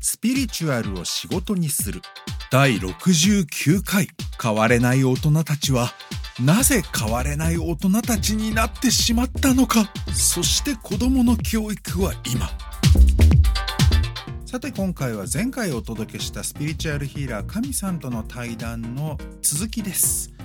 スピリチュアルを仕事にする。第69回。変われない大人たちはなぜ変われない大人たちになってしまったのか。そして子供の教育は今。さて今回は前回お届けしたスピリチュアルヒーラー神さんとの対談の続きです。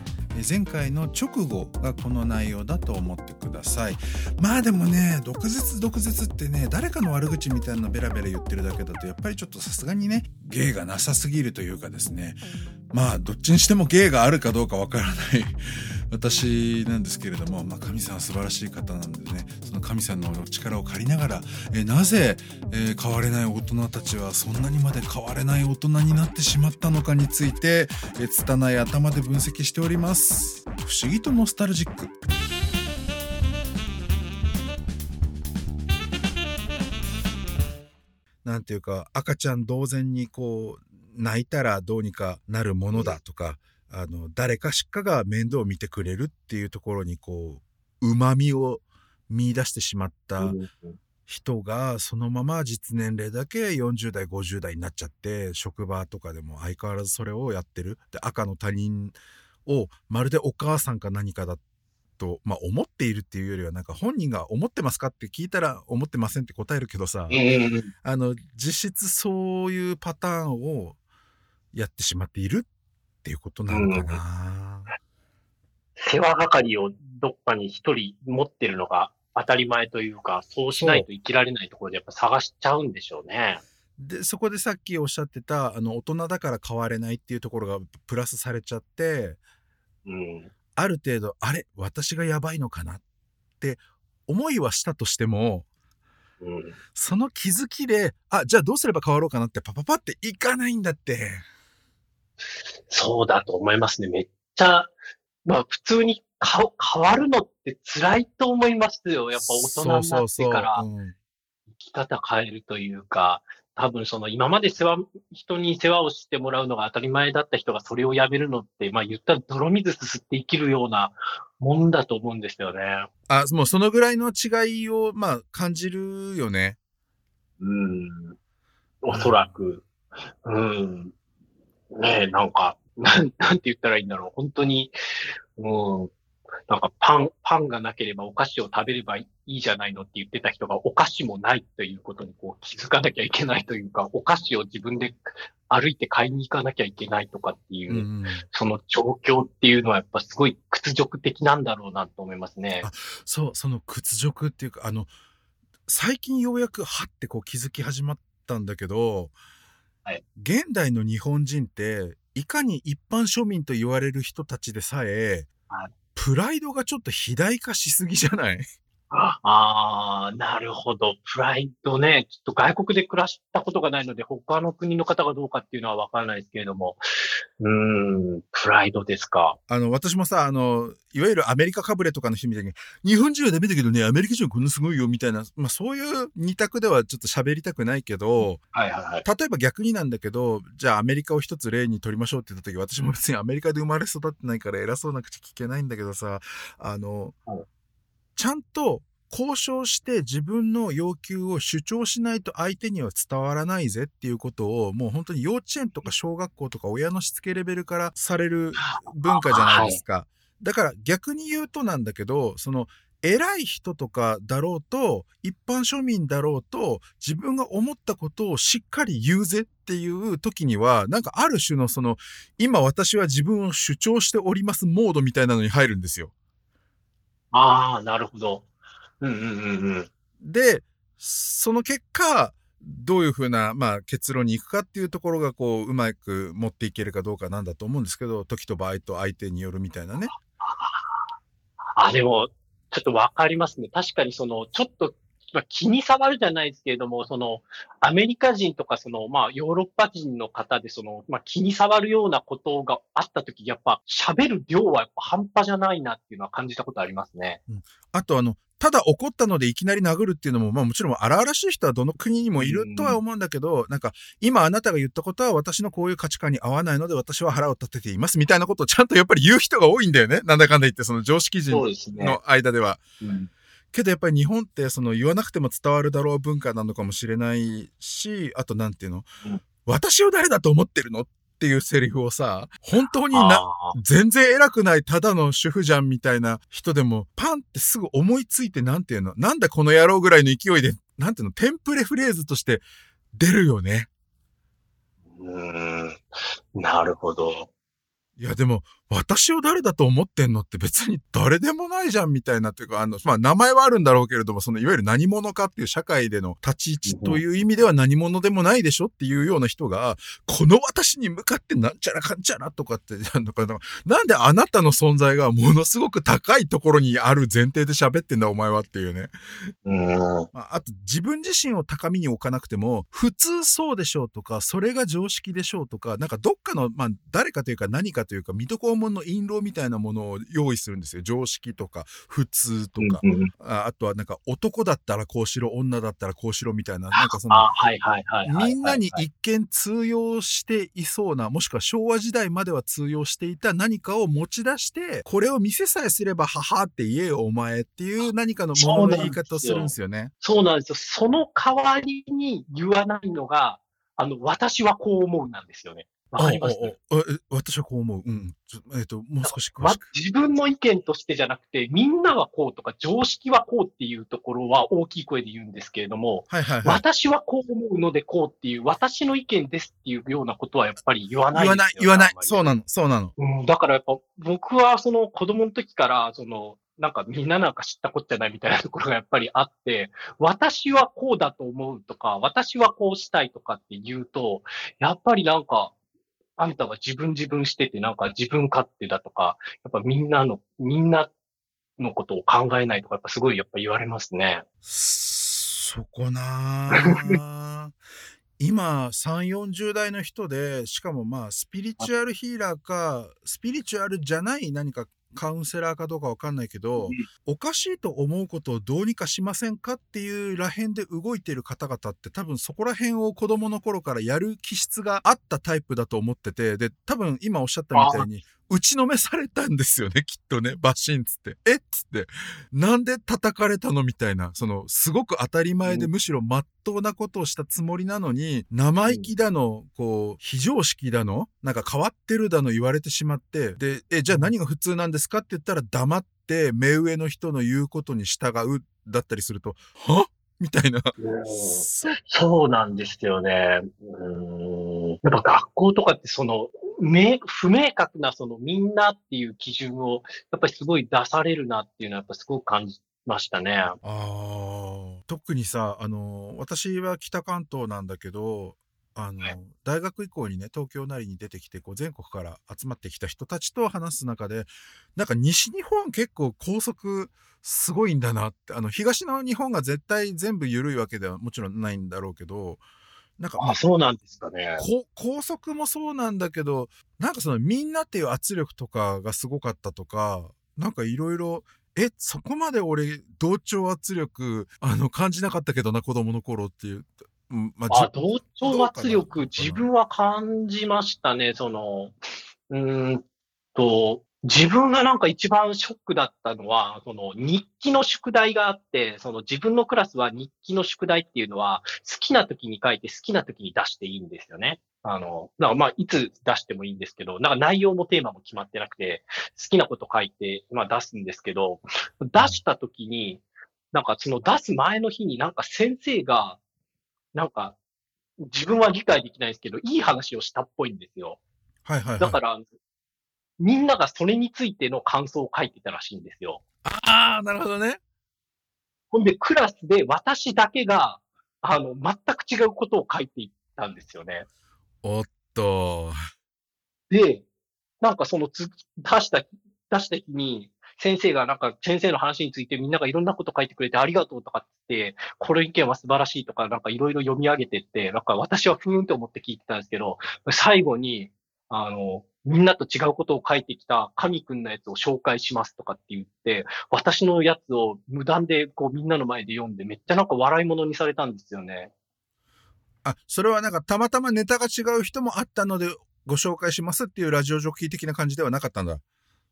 前回の直後がこの内容だと思ってください。まあでもね毒舌毒舌ってね誰かの悪口みたいなのベラベラ言ってるだけだとやっぱりちょっとさすがにね芸がなさすぎるというかですね。まあどっちにしても芸があるかどうかわからない。私なんですけれども、まあ、神さんは素晴らしい方なんでねその神さんの力を借りながら、えなぜ、えー、変われない大人たちはそんなにまで変われない大人になってしまったのかについて、えー、拙い頭で分析しております。不思議とノスタルジック。なんていうか赤ちゃん同然にこう泣いたらどうにかなるものだとか、あの、誰かしかが面倒を見てくれるっていうところにこう、旨味を見出してしまった人が、そのまま実年齢だけ40代、50代になっちゃって、職場とかでも相変わらずそれをやってる。で、赤の他人をまるでお母さんか何かだと、まあ、思っているっていうよりはなんか本人が思ってますかって聞いたら思ってませんって答えるけどさ、あの実質そういうパターンをやってしまっているっていうことなのかな、うん、世話係をどっかに一人持ってるのが当たり前というか、そうしないと生きられないところでやっぱ探しちゃうんでしょうね。で、そこでさっきおっしゃってた、あの、大人だから変われないっていうところがプラスされちゃって、うん、ある程度、あれ私がやばいのかなって思いはしたとしても、うん、その気づきで、あ、じゃあどうすれば変わろうかなってパパパっていかないんだって。そうだと思いますね。めっちゃ、まあ普通に変わるのって辛いと思いますよ。やっぱ大人になってから生き方変えるというか、多分その今まで世話、人に世話をしてもらうのが当たり前だった人がそれをやめるのって、まあ言ったら泥水すすって生きるようなもんだと思うんですよね。あ、もうそのぐらいの違いを、まあ感じるよね。うん。おそらく。うん。ねえ、なんか、なん、なんて言ったらいいんだろう。本当に、うん、なんかパン、パンがなければお菓子を食べればいいじゃないのって言ってた人がお菓子もないということにこう気づかなきゃいけないというか、お菓子を自分で歩いて買いに行かなきゃいけないとかっていう、うん、その状況っていうのはやっぱすごい屈辱的なんだろうなと思いますね。そう、その屈辱っていうか、あの、最近ようやくはってこう気づき始まったんだけど、はい、現代の日本人っていかに一般庶民と言われる人たちでさえ、はい、プライドがちょっと肥大化しすぎじゃない？ああ、なるほど。プライドね。ちょっと外国で暮らしたことがないので、他の国の方がどうかっていうのはわからないですけれども。うん、プライドですか。あの、私もさ、あの、いわゆるアメリカかぶれとかの人みたいに、日本人はダメだけどね、アメリカ人はこんなすごいよ、みたいな、まあそういう二択ではちょっと喋りたくないけど、はいはいはい。例えば逆になんだけど、じゃあアメリカを一つ例に取りましょうって言った時、私も別にアメリカで生まれ育ってないから偉そうな口聞けないんだけどさ、あの、ちゃんと交渉して自分の要求を主張しないと相手には伝わらないぜっていうことをもう本当に幼稚園とか小学校とか親のしつけレベルからされる 文化じゃないですか。だから逆に言うとなんだけど、その偉い人とかだろうと、一般庶民だろうと、自分が思ったことをしっかり言うぜっていう時には、なんかある種のその、今私は自分を主張しておりますモードみたいなのに入るんですよ。ああ、なるほど。うんうんうんうん。で、その結果、どういうふうな、まあ、結論に行くかっていうところが、こう、うまく持っていけるかどうかなんだと思うんですけど、時と場合と相手によるみたいなね。あ、でも、ちょっとわかりますね。確かにその、ちょっとまあ、気に障るじゃないですけれども、その、アメリカ人とか、その、まあ、ヨーロッパ人の方で、その、まあ、気に障るようなことがあったとき、やっぱ、喋る量はやっぱ半端じゃないなっていうのは感じたことありますね。うん、あと、あの、ただ怒ったのでいきなり殴るっていうのも、まあもちろん荒々しい人はどの国にもいるとは思うんだけど、うん、なんか、今あなたが言ったことは私のこういう価値観に合わないので私は腹を立てていますみたいなことをちゃんとやっぱり言う人が多いんだよね。なんだかんだ言って、その常識人の間では。ねうん。けどやっぱり日本ってその言わなくても伝わるだろう文化なのかもしれないし、あとなんていうの、うん。私を誰だと思ってるの？っていうセリフをさ、本当にな、全然偉くないただの主婦じゃんみたいな人でもパンってすぐ思いついてなんていうの？なんだこの野郎ぐらいの勢いで、なんていうの？テンプレフレーズとして出るよね。うーん。なるほど。いやでも、私を誰だと思ってんのって別に誰でもないじゃんみたいなっていうか、あの、まあ名前はあるんだろうけれども、そのいわゆる何者かっていう社会での立ち位置という意味では何者でもないでしょっていうような人が、この私に向かってなんちゃらかんちゃらとかって、なんかなんであなたの存在がものすごく高いところにある前提で喋ってんだお前はっていうね。うーん。まあ、あと自分自身を高みに置かなくても、普通そうでしょうとか、それが常識でしょうとか、なんかどっかの、まあ誰かというか何かというか、水戸黄門の印籠みたいなものを用意するんですよ。常識とか、普通とか。うんうんああとはなんか男だったらこうしろ、女だったらこうしろみたいな、なんかその。みんなにはい一見通用していそうな、もしくは昭和時代までは通用していた何かを持ち出して、これを見せさえすれば、ははって言えよ、お前っていう何かのものの言い方をするんですよね。そうなんですよ。その代わりに言わないのが、あの、私はこう思うなんですよね。わかりまえ私はこう思う。うん。えっ、と、もう少し詳ましく。自分の意見としてじゃなくて、みんなはこうとか、常識はこうっていうところは大きい声で言うんですけれども、はいはいはい。私はこう思うのでこうっていう、私の意見ですっていうようなことはやっぱり言わない言わない、言わないそうなの、そうなの。うん、だからやっぱ僕はその子供の時から、その、なんかみんななんか知ったこっちゃないみたいなところがやっぱりあって、私はこうだと思うとか、私はこうしたいとかって言うと、やっぱりなんか、あんたは自分自分しててなんか自分勝手だとか、やっぱみんなの、みんなのことを考えないとか、やっぱすごいやっぱ言われますね。そこなぁ 今、3、40代の人で、しかもまあ、スピリチュアルヒーラーか、スピリチュアルじゃない何かカウンセラーかどうかわかんないけど、おかしいと思うことをどうにかしませんかっていうらへんで動いてる方々って多分そこら辺を子供の頃からやる気質があったタイプだと思ってて、で、多分今おっしゃったみたいに、打ちのめされたんですよね、きっとね、バシンつって。えっつって。なんで叩かれたのみたいな、その、すごく当たり前で、うんむしろ真っ当なことをしたつもりなのに、生意気だの、こう、非常識だの、なんか変わってるだの言われてしまって、で、え、じゃあ何が普通なんですかって言ったら黙って、目上の人の言うことに従う、だったりすると、は？みたいな。そそうなんですよね。うーんやっぱ学校とかってその、明不明確なそのみんなっていう基準をやっぱりすごい出されるなっていうのはやっぱすごく感じましたね。あー特にさ、あの、私は北関東なんだけど、あの、はい大学以降にね、東京なりに出てきて、こう、全国から集まってきた人たちと話す中で、なんか西日本結構高速すごいんだなって、あの、東の日本が絶対全部緩いわけではもちろんないんだろうけど、なんか、まああ、そうなんですかね。こ高速もそうなんだけど、なんかそのみんなっていう圧力とかがすごかったとか、なんかいろいろ、え、そこまで俺、同調圧力、あの、感じなかったけどな、子供の頃っていう。うんまあ、じ同調圧力、自分は感じましたね。その、うーんと、自分がなんか一番ショックだったのは、その日記の宿題があって、その自分のクラスは日記の宿題っていうのは、好きな時に書いて好きな時に出していいんですよね。あの、だからまあ、いつ出してもいいんですけど、なんか内容もテーマも決まってなくて、好きなこと書いて、まあ出すんですけど、出した時に、なんかその出す前の日になんか先生が、なんか、自分は理解できないですけど、いい話をしたっぽいんですよ。はいはいはい。だから、みんながそれについての感想を書いてたらしいんですよ。ああ、なるほどね。ほんで、クラスで私だけが、あの、全く違うことを書いていったんですよね。おっと。で、なんかそのつ、出した、出した日に、先生がなんか先生の話についてみんながいろんなこと書いてくれてありがとうとかってこの意見は素晴らしいとかなんかいろいろ読み上げてって、なんか私はふーんって思って聞いてたんですけど、最後に、あの、みんなと違うことを書いてきた神くんのやつを紹介しますとかって言って、私のやつを無断でこうみんなの前で読んでめっちゃなんか笑い物にされたんですよね。あ、それはなんかたまたまネタが違う人もあったのでご紹介しますっていうラジオジョッキー的な感じではなかったんだ。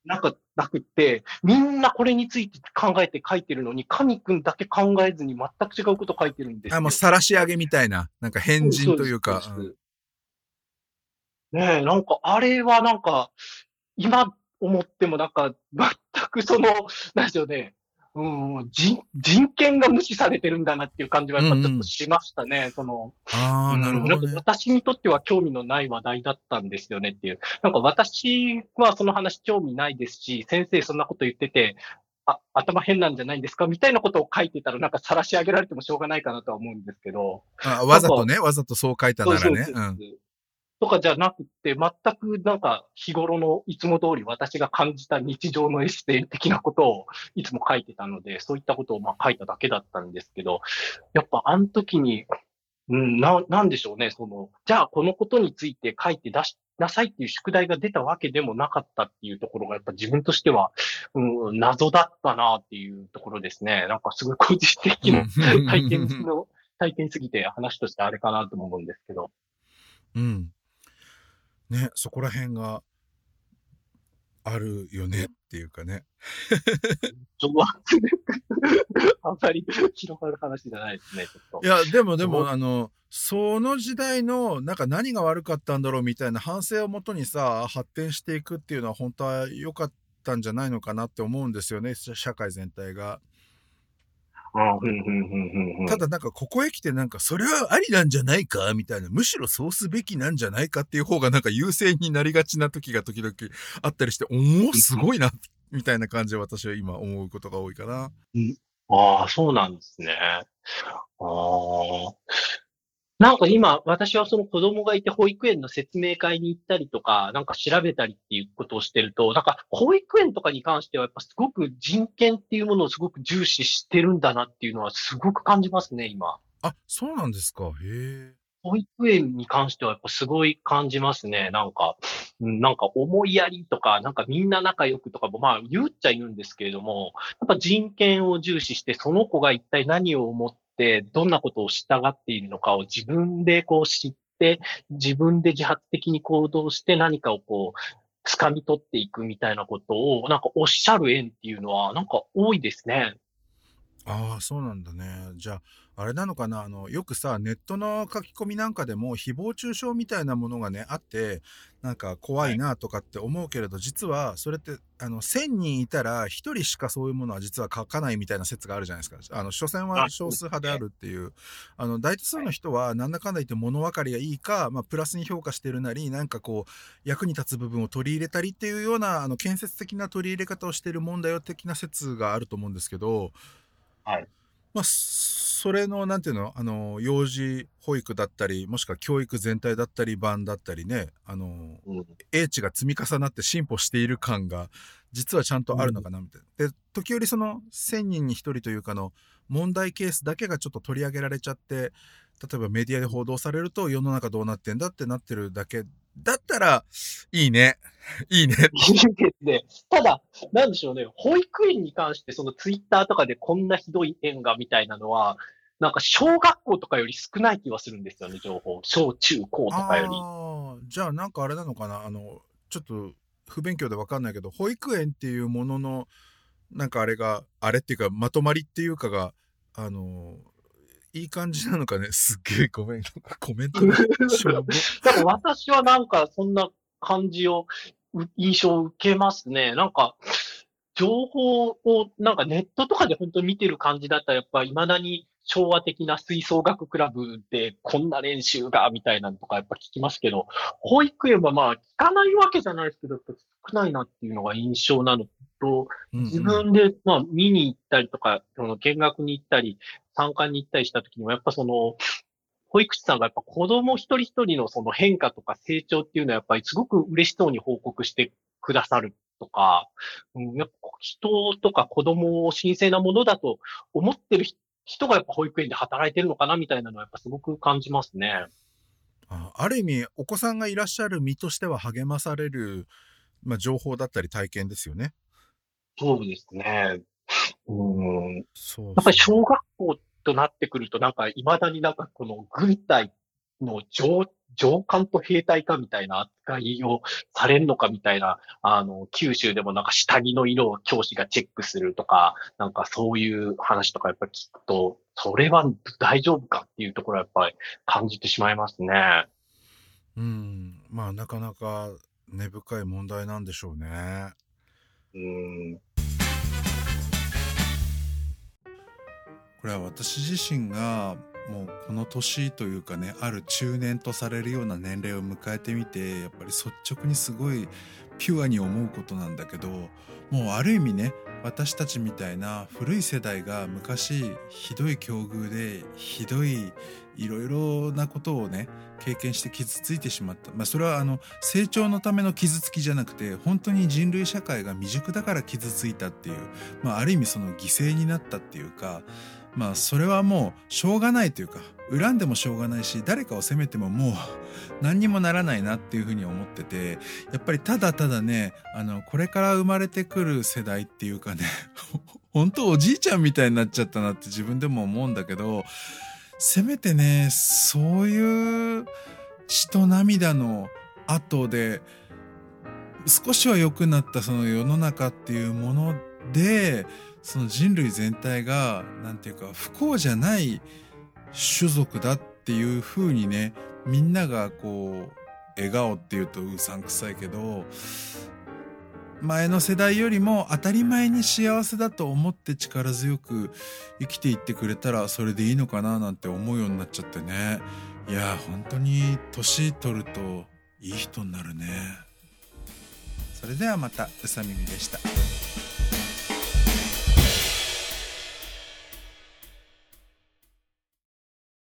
なんかなくって、みんなこれについて考えて書いてるのに、神くんだけ考えずに全く違うこと書いてるんですよ。あ、もう晒し上げみたいな、なんか変人というか。そうですねえ、なんか、あれはなんか、今思ってもなんか、全くその、なんでしょうね、うん、人、人権が無視されてるんだなっていう感じはやっぱちょっとしましたね、その、ああ、なるほどうんね。なんか私にとっては興味のない話題だったんですよねっていう。なんか私はその話興味ないですし、先生そんなこと言ってて、あ、頭変なんじゃないんですかみたいなことを書いてたらなんか晒し上げられてもしょうがないかなとは思うんですけど。あわざとね、わざとそう書いたならね。そうそうそうとかじゃなくて、全くなんか日頃のいつも通り私が感じた日常のエッセイ的なことをいつも書いてたので、そういったことをまあ書いただけだったんですけど、やっぱあの時に、うん、な、なんでしょうね、その、じゃあこのことについて書いて出しなさいっていう宿題が出たわけでもなかったっていうところが、やっぱ自分としては、うん、謎だったなっていうところですね。なんかすごい個人的な体験の、体験すぎて話としてあれかなとも思うんですけど。うん。ね、そこら辺があるよねっていうかね。あんまり広がる話じゃないですね。いや、でもでも、あの、その時代の、なんか何が悪かったんだろうみたいな反省をもとにさ、発展していくっていうのは本当は良かったんじゃないのかなって思うんですよね、社社会全体が。ただなんかここへ来てなんかそれはありなんじゃないかみたいな、むしろそうすべきなんじゃないかっていう方がなんか優勢になりがちな時が時々あったりして、おお、すごいな、みたいな感じで私は今思うことが多いかな。ああ、そうなんですね。ああ。なんか今、私はその子供がいて保育園の説明会に行ったりとか、なんか調べたりっていうことをしてると、なんか保育園とかに関してはやっぱすごく人権っていうものをすごく重視してるんだなっていうのはすごく感じますね、今。あ、そうなんですか？へえ。保育園に関してはやっぱすごい感じますね。なんか、うんなんか思いやりとか、なんかみんな仲良くとかも、まあ言っちゃ言うんですけれども、やっぱ人権を重視して、その子が一体何を思って、どんなことを従っているのかを自分でこう知って、自分で自発的に行動して何かをこう、掴み取っていくみたいなことを、なんかおっしゃる縁っていうのは、なんか多いですね。ああ、そうなんだね。じゃあ、あれなのかな？あの、よくさ、ネットの書き込みなんかでも、誹謗中傷みたいなものがね、あって、なんか怖いなとかって思うけれど、実は、それって、あの、1000人いたら、1人しかそういうものは実は書かないみたいな説があるじゃないですか。あの、所詮はあ少数派であるっていう。あの、大多数の人は、なんだかんだ言って物分かりがいいか、まあ、プラスに評価してるなり、なんかこう、役に立つ部分を取り入れたりっていうような、あの、建設的な取り入れ方をしてるもんだよ的な説があると思うんですけど、はい。まあ、それの、なんていうの、あの、幼児保育だったり、もしくは教育全体だったり、版だったりね、あの、うん。英知が積み重なって進歩している感が、実はちゃんとあるのかな、みたいな。で、時折その、1000人に1人というかの、問題ケースだけがちょっと取り上げられちゃって、例えばメディアで報道されると、世の中どうなってんだってなってるだけだったら、いいね。いいね。ただ、なんでしょうね、保育園に関して、そのツイッターとかでこんなひどい園がみたいなのは、なんか小学校とかより少ない気はするんですよね、情報。小中高とかより。じゃあなんかあれなのかなあの、ちょっと不勉強でわかんないけど、保育園っていうものの、なんかあれが、あれっていうか、まとまりっていうかが、あの、いい感じなのかね？すっげえごめん。コメント でも私はなんかそんな感じを、う印象を受けますね。なんか、情報をなんかネットとかで本当に見てる感じだったら、やっぱ未だに昭和的な吹奏楽クラブでこんな練習がみたいなのとかやっぱ聞きますけど、保育園はまあ聞かないわけじゃないですけど、少ないなっていうのが印象なのと、自分で、まあ、見に行ったりとか、その見学に行ったり、参観に行ったりした時にも、やっぱその、保育士さんがやっぱ子供一人一人のその変化とか成長っていうのはやっぱりすごく嬉しそうに報告してくださるとか、うん、やっぱ人とか子供を神聖なものだと思ってる人がやっぱ保育園で働いてるのかなみたいなのはやっぱすごく感じますね。あある意味、お子さんがいらっしゃる身としては励まされる、まあ、情報だったり体験ですよね。そうですね。うん。やそうっぱり小学校となってくると、なんか、未だになんかこの軍隊の上、上官と兵隊かみたいな扱いをされるのかみたいな、あの、九州でもなんか下着の色を教師がチェックするとか、なんかそういう話とかやっぱり聞くと、それは大丈夫かっていうところはやっぱり感じてしまいますね。うん、まあなかなか根深い問題なんでしょうね。うん。これは私自身がもうこの年というかねある中年とされるような年齢を迎えてみてやっぱり率直にすごいピュアに思うことなんだけどもうある意味ね私たちみたいな古い世代が昔ひどい境遇でひどいいろいろなことをね経験して傷ついてしまった、まあ、それはあの成長のための傷つきじゃなくて本当に人類社会が未熟だから傷ついたっていう、まあ、ある意味その犠牲になったっていうかまあそれはもうしょうがないというか恨んでもしょうがないし誰かを責めてももう何にもならないなっていうふうに思っててやっぱりただただねあのこれから生まれてくる世代っていうかね 本当おじいちゃんみたいになっちゃったなって自分でも思うんだけどせめてねそういう血と涙の後で少しは良くなったその世の中っていうものでその人類全体が何て言うか不幸じゃない種族だっていう風にねみんながこう笑顔っていうとうさんくさいけど前の世代よりも当たり前に幸せだと思って力強く生きていってくれたらそれでいいのかななんて思うようになっちゃってねいや本当に年取るといい人になるねそれではまたうさみみでした。